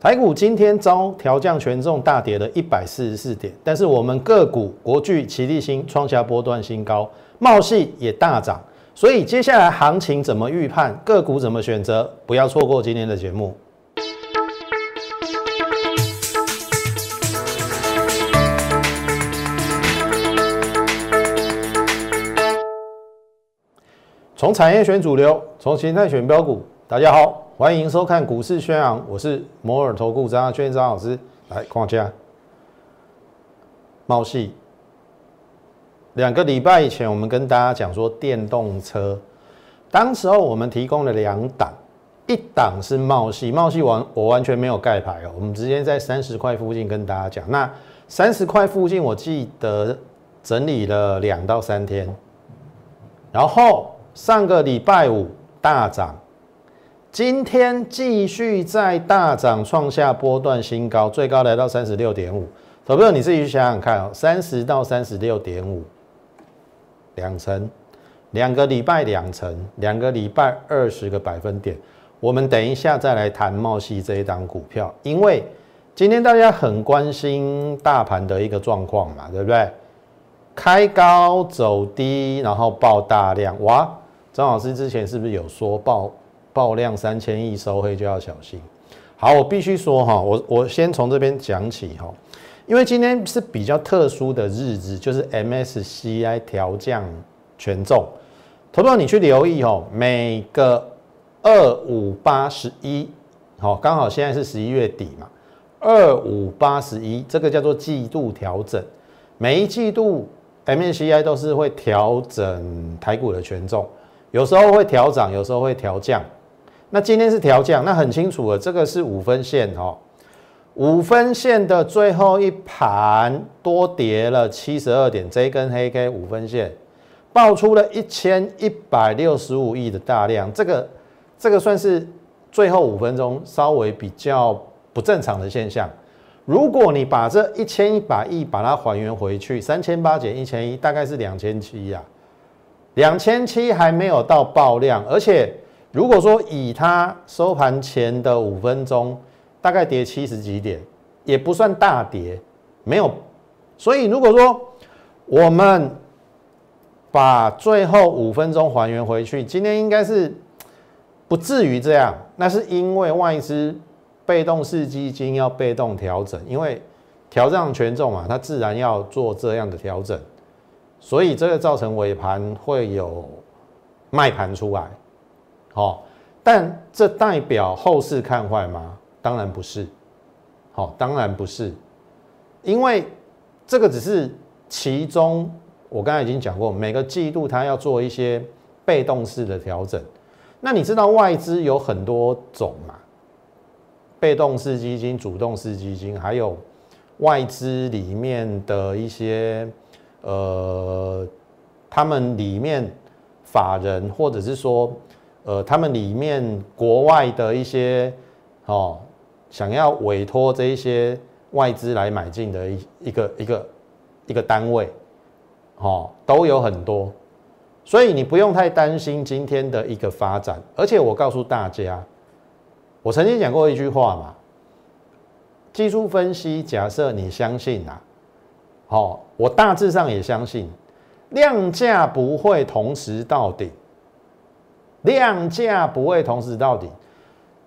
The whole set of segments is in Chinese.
台股今天遭调降权重大跌了一百四十四点，但是我们个股国巨、奇力新创下波段新高，茂系也大涨。所以接下来行情怎么预判，个股怎么选择，不要错过今天的节目。从产业选主流，从形态选标股。大家好，欢迎收看股市宣扬，我是摩尔投顾张轩张老师。来，框架茂系。两个礼拜以前，我们跟大家讲说电动车，当时候我们提供了两档，一档是茂系，茂系完我完全没有盖牌哦，我们直接在三十块附近跟大家讲。那三十块附近，我记得整理了两到三天，然后。上个礼拜五大涨，今天继续在大涨，创下波段新高，最高来到三十六点五。投票你自己去想想看哦，三十到三十六点五，两成，两个礼拜两成，两个礼拜二十个百分点。我们等一下再来谈茂系这一档股票，因为今天大家很关心大盘的一个状况嘛，对不对？开高走低，然后爆大量，哇！张老师之前是不是有说爆爆量三千亿收黑就要小心？好，我必须说哈，我我先从这边讲起哈，因为今天是比较特殊的日子，就是 MSCI 调降权重，投票你去留意哦，每个二五八十一，好，刚好现在是十一月底嘛，二五八十一，这个叫做季度调整，每一季度 MSCI 都是会调整台股的权重。有时候会调涨，有时候会调降。那今天是调降，那很清楚了，这个是五分线哦。五分线的最后一盘多跌了七十二点，这根黑 K 五分线爆出了一千一百六十五亿的大量，这个这个算是最后五分钟稍微比较不正常的现象。如果你把这一千一百亿把它还原回去，三千八减一千一，大概是两千七呀。两千七还没有到爆量，而且如果说以它收盘前的五分钟，大概跌七十几点，也不算大跌，没有。所以如果说我们把最后五分钟还原回去，今天应该是不至于这样。那是因为外资被动式基金要被动调整，因为调整权重嘛，它自然要做这样的调整。所以这个造成尾盘会有卖盘出来，好，但这代表后市看坏吗？当然不是，好，当然不是，因为这个只是其中，我刚才已经讲过，每个季度它要做一些被动式的调整。那你知道外资有很多种嘛？被动式基金、主动式基金，还有外资里面的一些。呃，他们里面法人，或者是说，呃，他们里面国外的一些哦，想要委托这一些外资来买进的一一个一个一个单位，哦，都有很多，所以你不用太担心今天的一个发展。而且我告诉大家，我曾经讲过一句话嘛，技术分析，假设你相信啊。好，我大致上也相信，量价不会同时到顶，量价不会同时到底，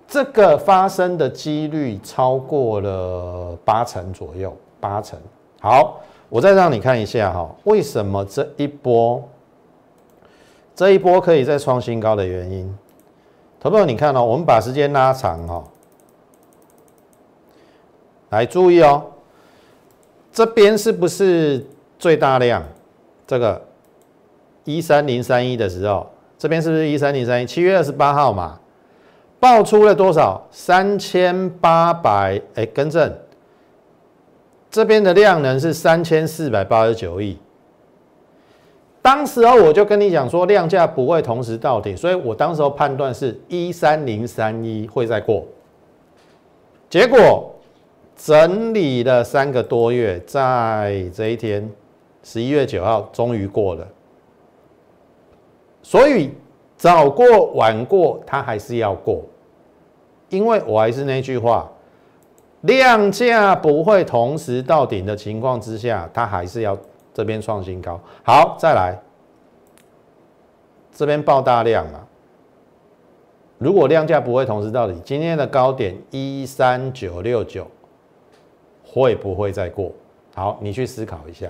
这个发生的几率超过了八成左右，八成。好，我再让你看一下哈，为什么这一波，这一波可以再创新高的原因。投票你看哦，我们把时间拉长哈，来注意哦。这边是不是最大量？这个一三零三一的时候，这边是不是一三零三一？七月二十八号嘛，爆出了多少？三千八百哎，更正，这边的量能是三千四百八十九亿。当时候我就跟你讲说，量价不会同时到底，所以我当时候判断是一三零三一会再过，结果。整理了三个多月，在这一天，十一月九号终于过了。所以早过晚过，它还是要过，因为我还是那句话，量价不会同时到顶的情况之下，它还是要这边创新高。好，再来，这边爆大量了。如果量价不会同时到底，今天的高点一三九六九会不会再过？好，你去思考一下。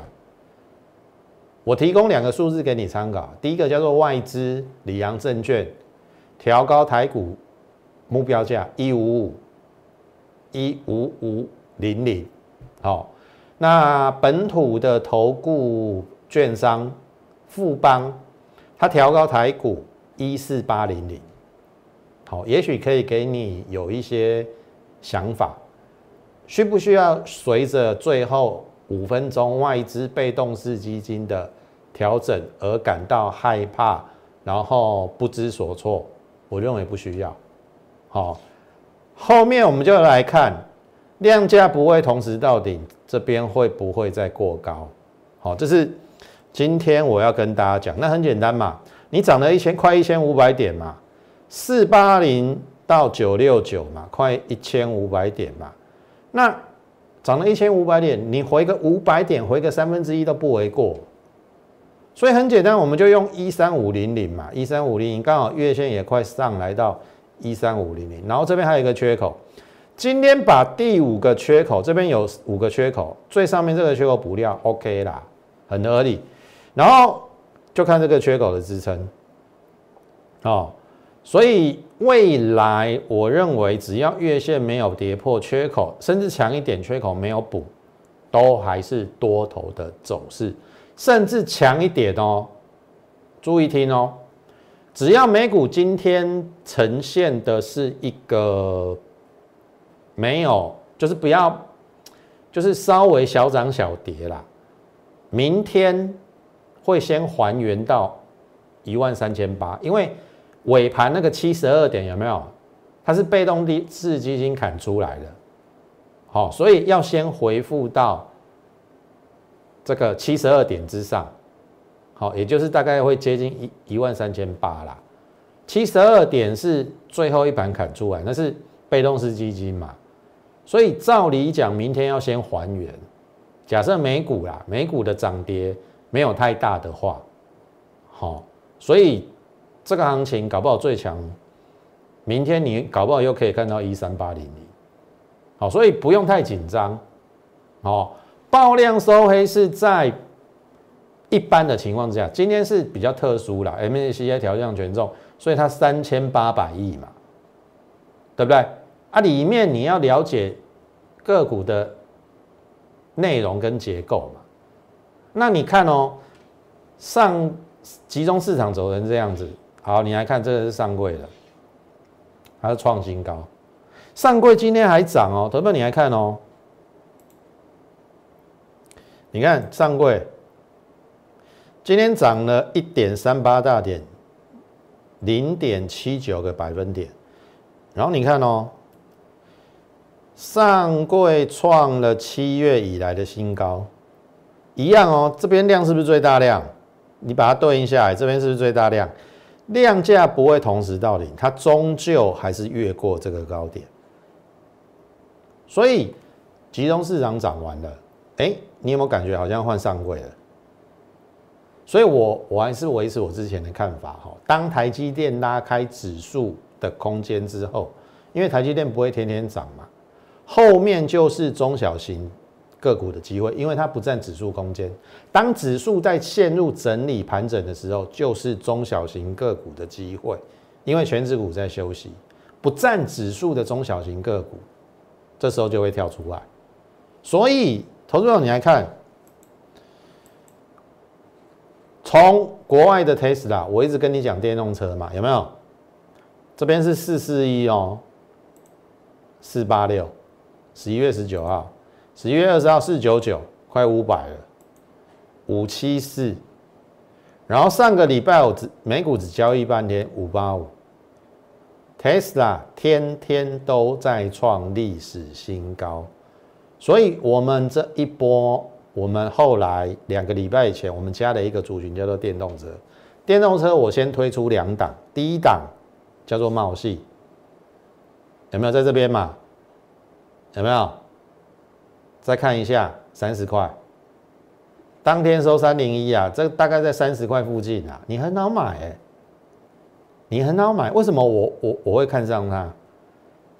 我提供两个数字给你参考。第一个叫做外资里昂证券调高台股目标价一五五一五五零零。好，那本土的投顾券商富邦，它调高台股一四八零零。好，也许可以给你有一些想法，需不需要随着最后五分钟外资被动式基金的调整而感到害怕，然后不知所措？我认为不需要。好，后面我们就来看量价不会同时到顶，这边会不会再过高？好，这是今天我要跟大家讲。那很简单嘛，你涨了一千快一千五百点嘛。四八零到九六九嘛，快一千五百点嘛，那涨了一千五百点，你回个五百点，回个三分之一都不为过。所以很简单，我们就用一三五零零嘛，一三五零零刚好月线也快上来到一三五零零，然后这边还有一个缺口，今天把第五个缺口，这边有五个缺口，最上面这个缺口补掉，OK 啦，很合理。然后就看这个缺口的支撑，哦。所以未来，我认为只要月线没有跌破缺口，甚至强一点缺口没有补，都还是多头的走势，甚至强一点哦。注意听哦，只要美股今天呈现的是一个没有，就是不要，就是稍微小涨小跌啦，明天会先还原到一万三千八，因为。尾盘那个七十二点有没有？它是被动的式基金砍出来的，好，所以要先回复到这个七十二点之上，好，也就是大概会接近一一万三千八啦。七十二点是最后一盘砍出来，那是被动式基金嘛，所以照理讲，明天要先还原。假设美股啦，美股的涨跌没有太大的话，好，所以。这个行情搞不好最强，明天你搞不好又可以看到一三八零零，好，所以不用太紧张，哦，爆量收黑是在一般的情况之下，今天是比较特殊了，MACD 调降权重，所以它三千八百亿嘛，对不对？啊，里面你要了解个股的内容跟结构嘛，那你看哦，上集中市场走成这样子。好，你来看这个是上柜的，它是创新高，上柜今天还涨哦，投票你来看哦，你看上柜今天涨了一点三八大点，零点七九个百分点，然后你看哦，上柜创了七月以来的新高，一样哦，这边量是不是最大量？你把它对应下来，这边是不是最大量？量价不会同时到顶，它终究还是越过这个高点。所以集中市场涨完了，哎，你有没有感觉好像换上柜了？所以我我还是维持我之前的看法哈。当台积电拉开指数的空间之后，因为台积电不会天天涨嘛，后面就是中小型。个股的机会，因为它不占指数空间。当指数在陷入整理盘整的时候，就是中小型个股的机会，因为全指股在休息，不占指数的中小型个股，这时候就会跳出来。所以，投资者你来看，从国外的 Tesla，我一直跟你讲电动车嘛，有没有？这边是四四一哦，四八六，十一月十九号。十一月二十号四九九，快五百了，五七四，然后上个礼拜我只美股只交易半天五八五，Tesla 天天都在创历史新高，所以我们这一波，我们后来两个礼拜以前，我们加了一个族群叫做电动车，电动车我先推出两档，第一档叫做茂系，有没有在这边嘛？有没有？再看一下三十块，当天收三零一啊，这大概在三十块附近啊，你很好买哎，你很好买，为什么我我我会看上它？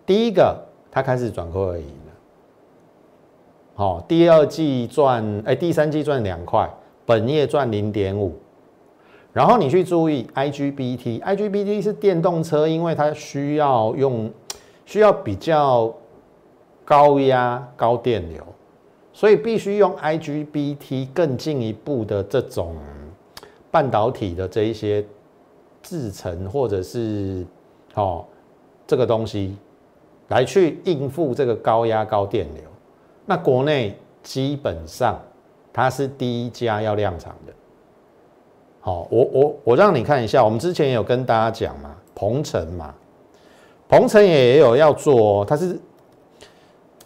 第一个，它开始转亏而已了，好，第二季赚哎，第三季赚两块，本业赚零点五。然后你去注意 IGBT，IGBT 是电动车，因为它需要用需要比较高压高电流，所以必须用 IGBT 更进一步的这种半导体的这一些制成或者是哦这个东西来去应付这个高压高电流。那国内基本上它是第一家要量产的。好，我我我让你看一下，我们之前有跟大家讲嘛，鹏程嘛，鹏程也有要做，哦它是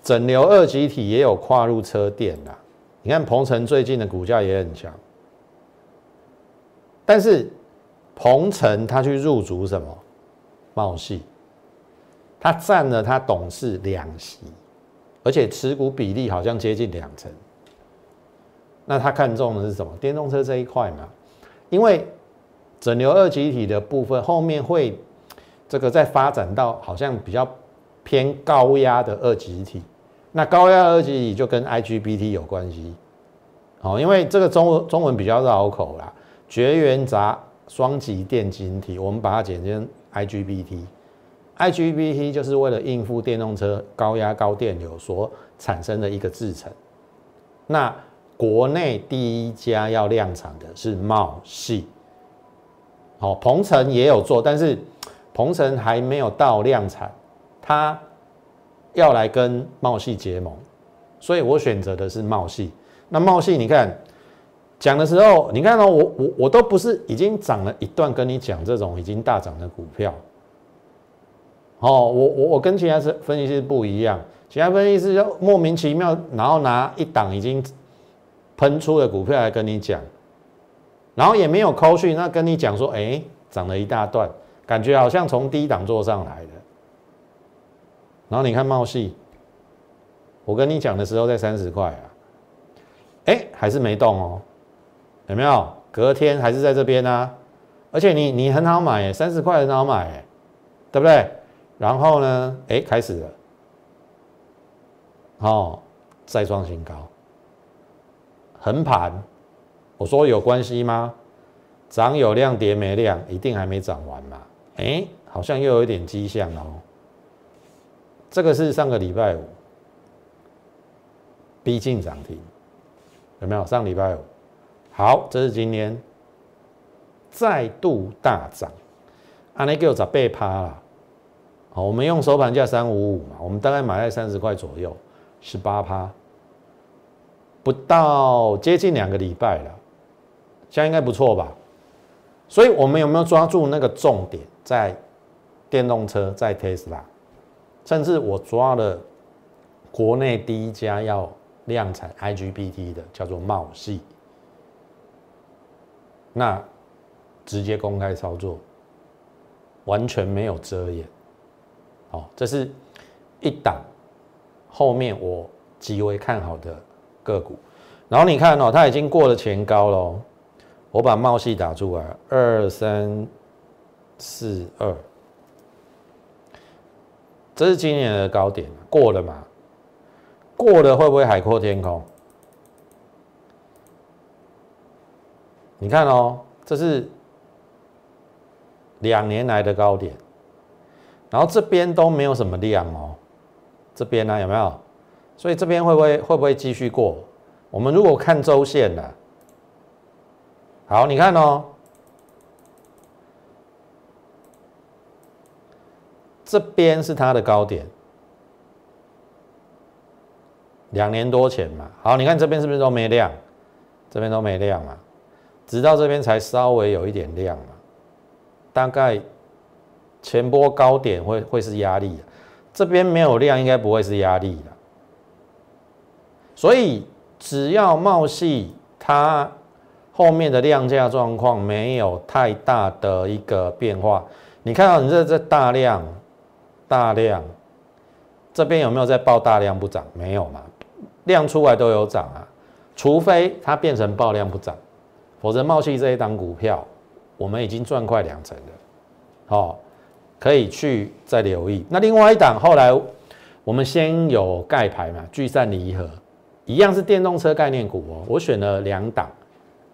整流二极体也有跨入车电的。你看鹏程最近的股价也很强，但是鹏程他去入主什么茂系，他占了他董事两席，而且持股比例好像接近两成。那他看中的是什么？电动车这一块嘛。因为整流二极体的部分后面会这个在发展到好像比较偏高压的二极体，那高压二极体就跟 IGBT 有关系，好，因为这个中文中文比较绕口啦，绝缘闸双极电晶体，我们把它简称 IGBT，IGBT 就是为了应付电动车高压高电流所产生的一个制成，那。国内第一家要量产的是茂系，好，鹏程也有做，但是鹏程还没有到量产，它要来跟茂系结盟，所以我选择的是茂系。那茂系，你看讲的时候，你看到我我我都不是已经涨了一段跟你讲这种已经大涨的股票，哦，我我我跟其他是分析师不一样，其他分析师就莫名其妙，然后拿一档已经。喷出的股票来跟你讲，然后也没有扣讯，那跟你讲说，哎，涨了一大段，感觉好像从低档做上来的。然后你看茂系，我跟你讲的时候在三十块啊，哎，还是没动哦，有没有？隔天还是在这边啊，而且你你很好买，三十块很好买，对不对？然后呢，哎，开始了，哦，再创新高。横盘，我说有关系吗？涨有量跌没量，一定还没涨完嘛？哎，好像又有一点迹象哦。这个是上个礼拜五逼近涨停，有没有？上礼拜五，好，这是今天再度大涨，安尼给我砸被趴了。好，我们用收盘价三五五嘛，我们大概买在三十块左右，十八趴。不到接近两个礼拜了，现在应该不错吧？所以我们有没有抓住那个重点，在电动车，在 Tesla，甚至我抓了国内第一家要量产 IGBT 的，叫做茂系，那直接公开操作，完全没有遮掩。好，这是一档后面我极为看好的。个股，然后你看哦，它已经过了前高了。我把茂系打出来，二三四二，这是今年的高点，过了嘛？过了会不会海阔天空？你看哦，这是两年来的高点，然后这边都没有什么量哦，这边呢有没有？所以这边会不会会不会继续过？我们如果看周线的，好，你看哦，这边是它的高点，两年多前嘛。好，你看这边是不是都没量？这边都没量嘛，直到这边才稍微有一点量嘛。大概前波高点会会是压力，这边没有量，应该不会是压力的。所以，只要茂系它后面的量价状况没有太大的一个变化，你看到你这这大量大量，这边有没有在报大量不涨？没有嘛，量出来都有涨啊，除非它变成爆量不涨，否则茂系这一档股票，我们已经赚快两成了，好，可以去再留意。那另外一档后来我们先有盖牌嘛，聚散离合，一样是电动车概念股哦，我选了两档，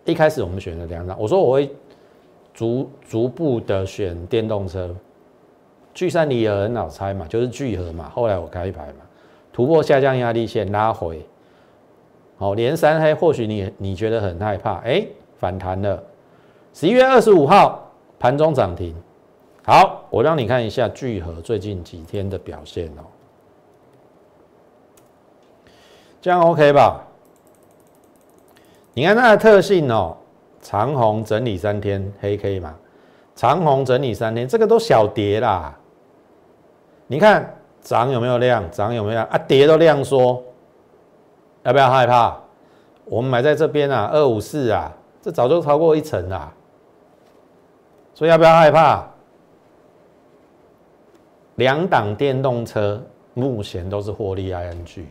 一开始我们选了两档，我说我会逐逐步的选电动车。聚散离合很好猜嘛，就是聚合嘛。后来我开牌嘛，突破下降压力线拉回，好连三黑，或许你你觉得很害怕，哎，反弹了。十一月二十五号盘中涨停，好，我让你看一下聚合最近几天的表现哦，这样 OK 吧？你看它的特性哦，长红整理三天黑 K 嘛，长红整理三天，这个都小跌啦。你看涨有没有量？涨有没有啊？跌都量缩，要不要害怕？我们买在这边啊，二五四啊，这早就超过一层啦，所以要不要害怕？两档电动车目前都是获利 ING，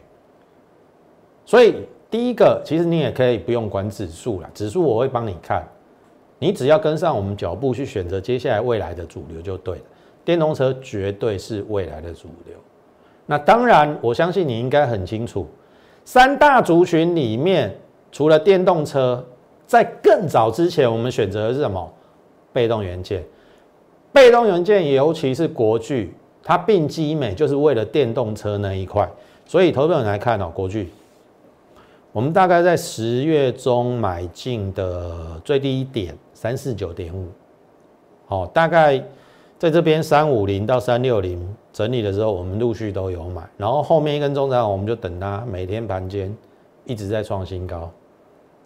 所以第一个其实你也可以不用管指数了，指数我会帮你看，你只要跟上我们脚步去选择接下来未来的主流就对了。电动车绝对是未来的主流。那当然，我相信你应该很清楚，三大族群里面，除了电动车，在更早之前，我们选择的是什么？被动元件。被动元件，尤其是国巨，它并基美就是为了电动车那一块。所以，投资人来看哦，国巨，我们大概在十月中买进的最低点三四九点五，好，大概。在这边三五零到三六零整理的时候，我们陆续都有买，然后后面一根中长，我们就等它每天盘间一直在创新高，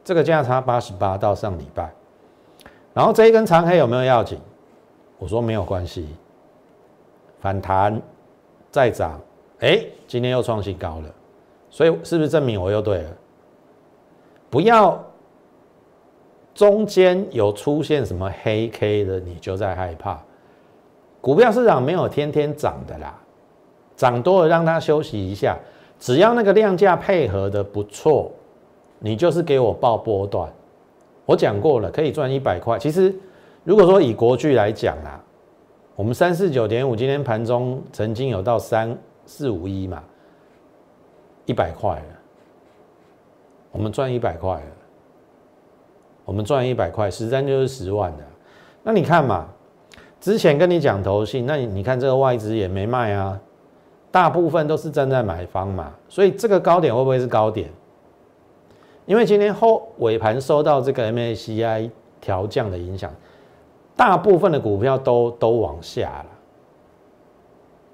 这个价差八十八到上礼拜，然后这一根长黑有没有要紧？我说没有关系，反弹再涨，哎，今天又创新高了，所以是不是证明我又对了？不要中间有出现什么黑 K 的，你就在害怕。股票市场没有天天涨的啦，涨多了让它休息一下，只要那个量价配合的不错，你就是给我报波段。我讲过了，可以赚一百块。其实如果说以国巨来讲啦，我们三四九点五今天盘中曾经有到三四五一嘛，一百块了，我们赚一百块了，我们赚一百块，十三就是十万的。那你看嘛。之前跟你讲投信，那你你看这个外资也没卖啊，大部分都是站在买方嘛，所以这个高点会不会是高点？因为今天后尾盘受到这个 MACI 调降的影响，大部分的股票都都往下了，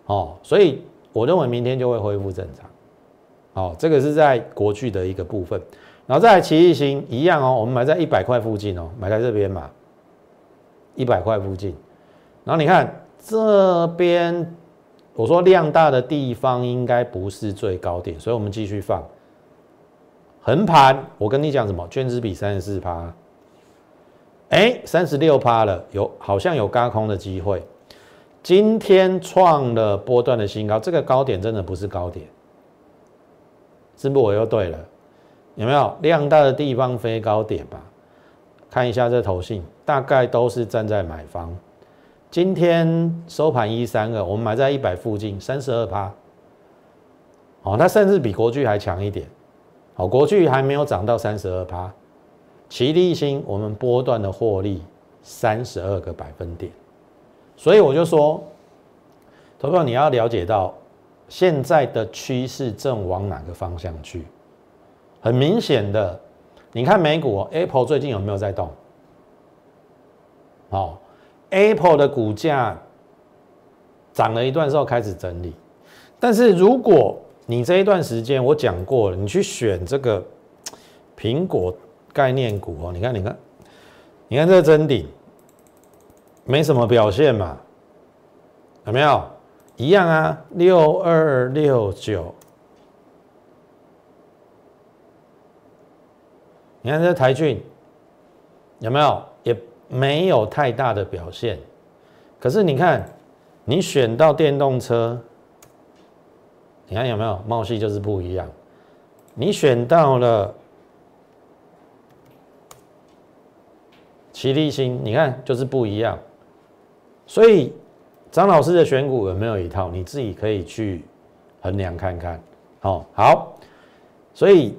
哦，所以我认为明天就会恢复正常，哦，这个是在国巨的一个部分，然后再奇异星一样哦，我们买在一百块附近哦，买在这边嘛，一百块附近。然后你看这边，我说量大的地方应该不是最高点，所以我们继续放横盘。我跟你讲什么？券资比三十四趴，哎，三十六趴了，有好像有高空的机会。今天创了波段的新高，这个高点真的不是高点，是不是我又对了？有没有量大的地方非高点吧？看一下这头信，大概都是站在买方。今天收盘一三二，我们买在一百附近，三十二趴。哦，它甚至比国巨还强一点。好，国巨还没有涨到三十二趴，齐力新我们波段的获利三十二个百分点。所以我就说，投票你要了解到现在的趋势正往哪个方向去。很明显的，你看美股，Apple 最近有没有在动？好。Apple 的股价涨了一段之后开始整理，但是如果你这一段时间我讲过了，你去选这个苹果概念股哦，你看，你看，你看这个真顶没什么表现嘛，有没有？一样啊，六二六九，你看这台骏有没有？没有太大的表现，可是你看，你选到电动车，你看有没有？茂系就是不一样，你选到了齐力新，你看就是不一样。所以张老师的选股有没有一套？你自己可以去衡量看看。哦，好，所以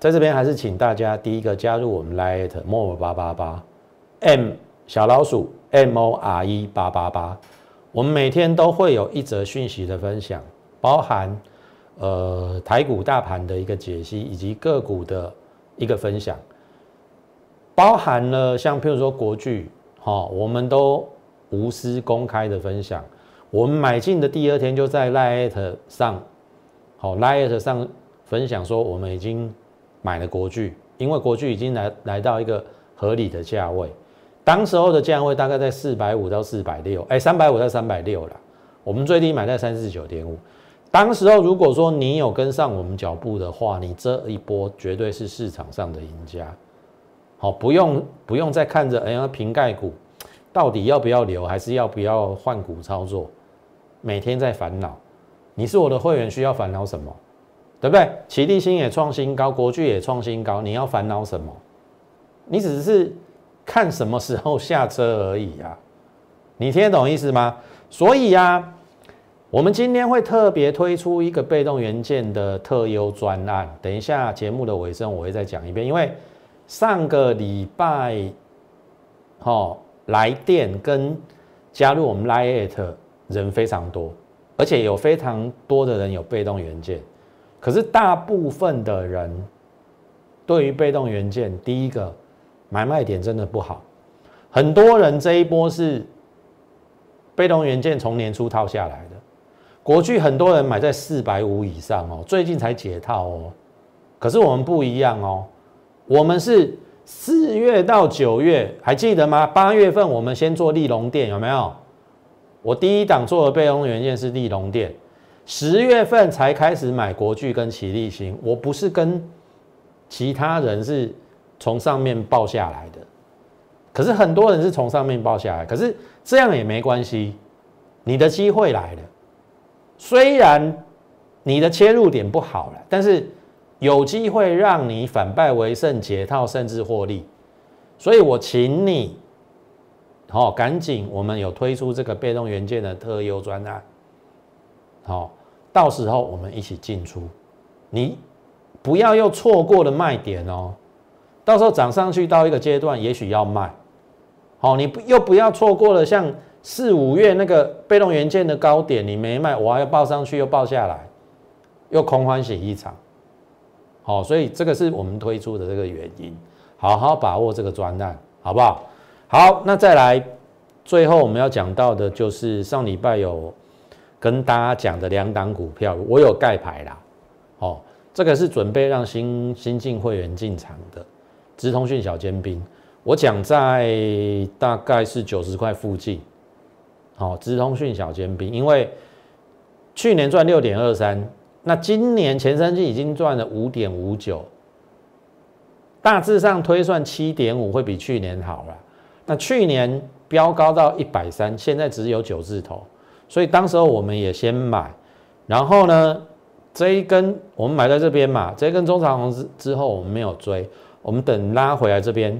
在这边还是请大家第一个加入我们 Lite More 八八八 M 小老鼠 M O R E 八八八，我们每天都会有一则讯息的分享，包含呃台股大盘的一个解析，以及个股的一个分享，包含了像譬如说国巨，哈，我们都无私公开的分享，我们买进的第二天就在 Lite 上。好，Light 上分享说，我们已经买了国巨，因为国巨已经来来到一个合理的价位，当时候的价位大概在四百五到四百六，哎，三百五到三百六了。我们最低买在三四九点五，当时候如果说你有跟上我们脚步的话，你这一波绝对是市场上的赢家。好，不用不用再看着哎呀瓶盖股到底要不要留，还是要不要换股操作，每天在烦恼。你是我的会员，需要烦恼什么？对不对？齐力新也创新高，国巨也创新高，你要烦恼什么？你只是看什么时候下车而已啊！你听得懂意思吗？所以呀，我们今天会特别推出一个被动元件的特优专案。等一下节目的尾声，我会再讲一遍。因为上个礼拜，哦，来电跟加入我们 Lite 人非常多。而且有非常多的人有被动元件，可是大部分的人对于被动元件，第一个买卖点真的不好。很多人这一波是被动元件从年初套下来的，国巨很多人买在四百五以上哦，最近才解套哦。可是我们不一样哦，我们是四月到九月，还记得吗？八月份我们先做利隆店，有没有？我第一档做的备用元件是利隆电，十月份才开始买国巨跟奇力新，我不是跟其他人是从上面报下来的，可是很多人是从上面报下来，可是这样也没关系，你的机会来了，虽然你的切入点不好了，但是有机会让你反败为胜，解套甚至获利，所以我请你。好，赶紧，我们有推出这个被动元件的特优专案，好，到时候我们一起进出，你不要又错过了卖点哦，到时候涨上去到一个阶段，也许要卖，好，你不又不要错过了像四五月那个被动元件的高点，你没卖，我还要报上去又报下来，又空欢喜一场，好，所以这个是我们推出的这个原因，好好把握这个专案，好不好？好，那再来，最后我们要讲到的就是上礼拜有跟大家讲的两档股票，我有盖牌啦。哦，这个是准备让新新进会员进场的，直通讯小尖兵。我讲在大概是九十块附近。好，直通讯小尖兵，因为去年赚六点二三，那今年前三季已经赚了五点五九，大致上推算七点五会比去年好了。那去年飙高到一百三，现在只有九字头，所以当时候我们也先买，然后呢，这一根我们买在这边嘛，这一根中长红之之后我们没有追，我们等拉回来这边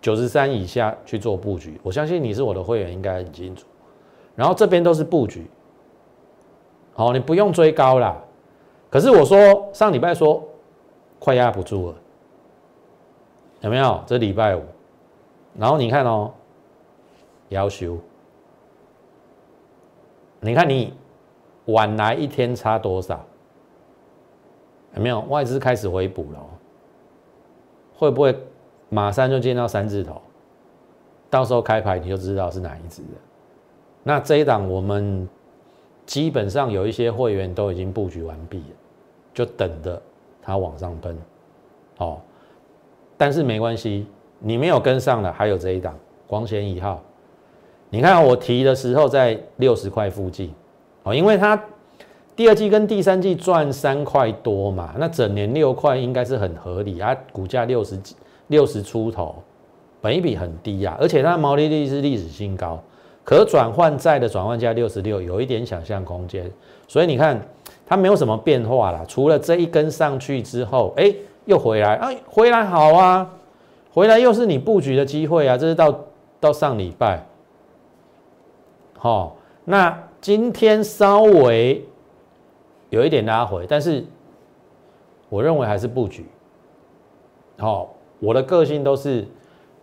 九十三以下去做布局。我相信你是我的会员，应该很清楚。然后这边都是布局，好，你不用追高啦。可是我说上礼拜说快压不住了，有没有？这礼拜五。然后你看哦，要求，你看你晚来一天差多少？有没有外资开始回补了？会不会马上就见到三字头？到时候开牌你就知道是哪一只了。那这一档我们基本上有一些会员都已经布局完毕了，就等着它往上奔。哦，但是没关系。你没有跟上了还有这一档光纤一号，你看我提的时候在六十块附近哦，因为它第二季跟第三季赚三块多嘛，那整年六块应该是很合理啊，股价六十几六十出头，本一比很低呀，而且它的毛利率是历史新高，可转换债的转换价六十六，有一点想象空间，所以你看它没有什么变化啦，除了这一根上去之后，哎，又回来，哎，回来好啊，回来又是你布局的机会啊，这是到到上礼拜，好，那今天稍微有一点拉回，但是我认为还是布局，好，我的个性都是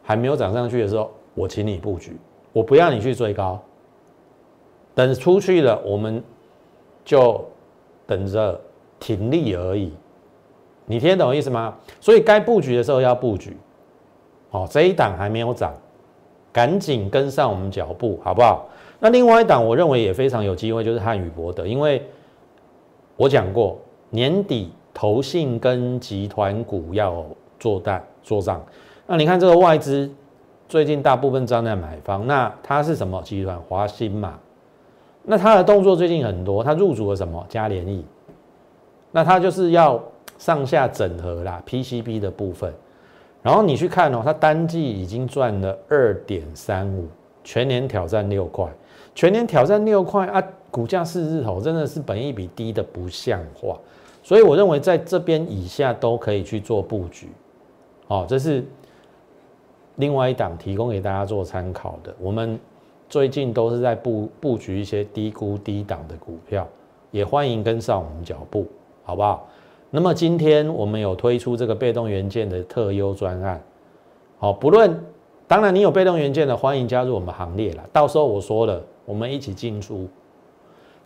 还没有涨上去的时候，我请你布局，我不要你去追高，等出去了，我们就。等着停利而已，你听得懂意思吗？所以该布局的时候要布局，哦，这一档还没有涨，赶紧跟上我们脚步，好不好？那另外一档我认为也非常有机会，就是汉语博德，因为我讲过年底投信跟集团股要做单做账，那你看这个外资最近大部分站在买方，那它是什么集团？华兴嘛。那他的动作最近很多，他入主了什么嘉联益？那他就是要上下整合啦，PCB 的部分。然后你去看哦，他单季已经赚了二点三五，全年挑战六块，全年挑战六块啊，股价四日头真的是本益比低的不像话。所以我认为在这边以下都可以去做布局。哦，这是另外一档提供给大家做参考的，我们。最近都是在布布局一些低估低档的股票，也欢迎跟上我们脚步，好不好？那么今天我们有推出这个被动元件的特优专案，好，不论当然你有被动元件的，欢迎加入我们行列了。到时候我说了，我们一起进出，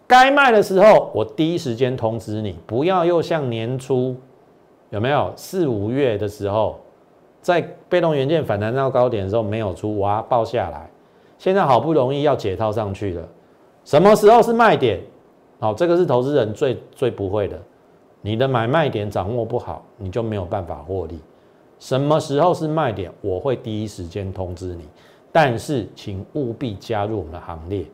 该卖的时候我第一时间通知你，不要又像年初有没有四五月的时候，在被动元件反弹到高点的时候没有出，哇，爆下来。现在好不容易要解套上去了，什么时候是卖点？好，这个是投资人最最不会的。你的买卖点掌握不好，你就没有办法获利。什么时候是卖点？我会第一时间通知你。但是请务必加入我们的行列，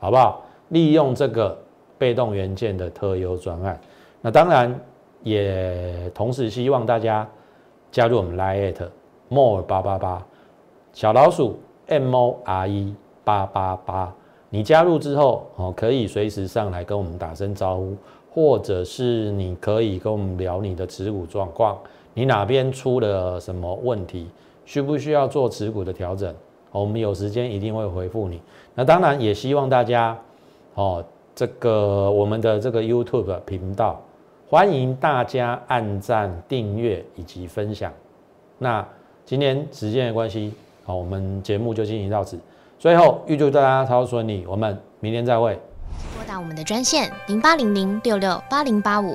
好不好？利用这个被动元件的特优专案。那当然也同时希望大家加入我们 Line more 八八八小老鼠。M O R E 八八八，你加入之后哦，可以随时上来跟我们打声招呼，或者是你可以跟我们聊你的持股状况，你哪边出了什么问题，需不需要做持股的调整？我们有时间一定会回复你。那当然也希望大家哦，这个我们的这个 YouTube 频道，欢迎大家按赞、订阅以及分享。那今天时间的关系。好，我们节目就进行到此。最后，预祝大家超顺利，我们明天再会。拨打我们的专线零八零零六六八零八五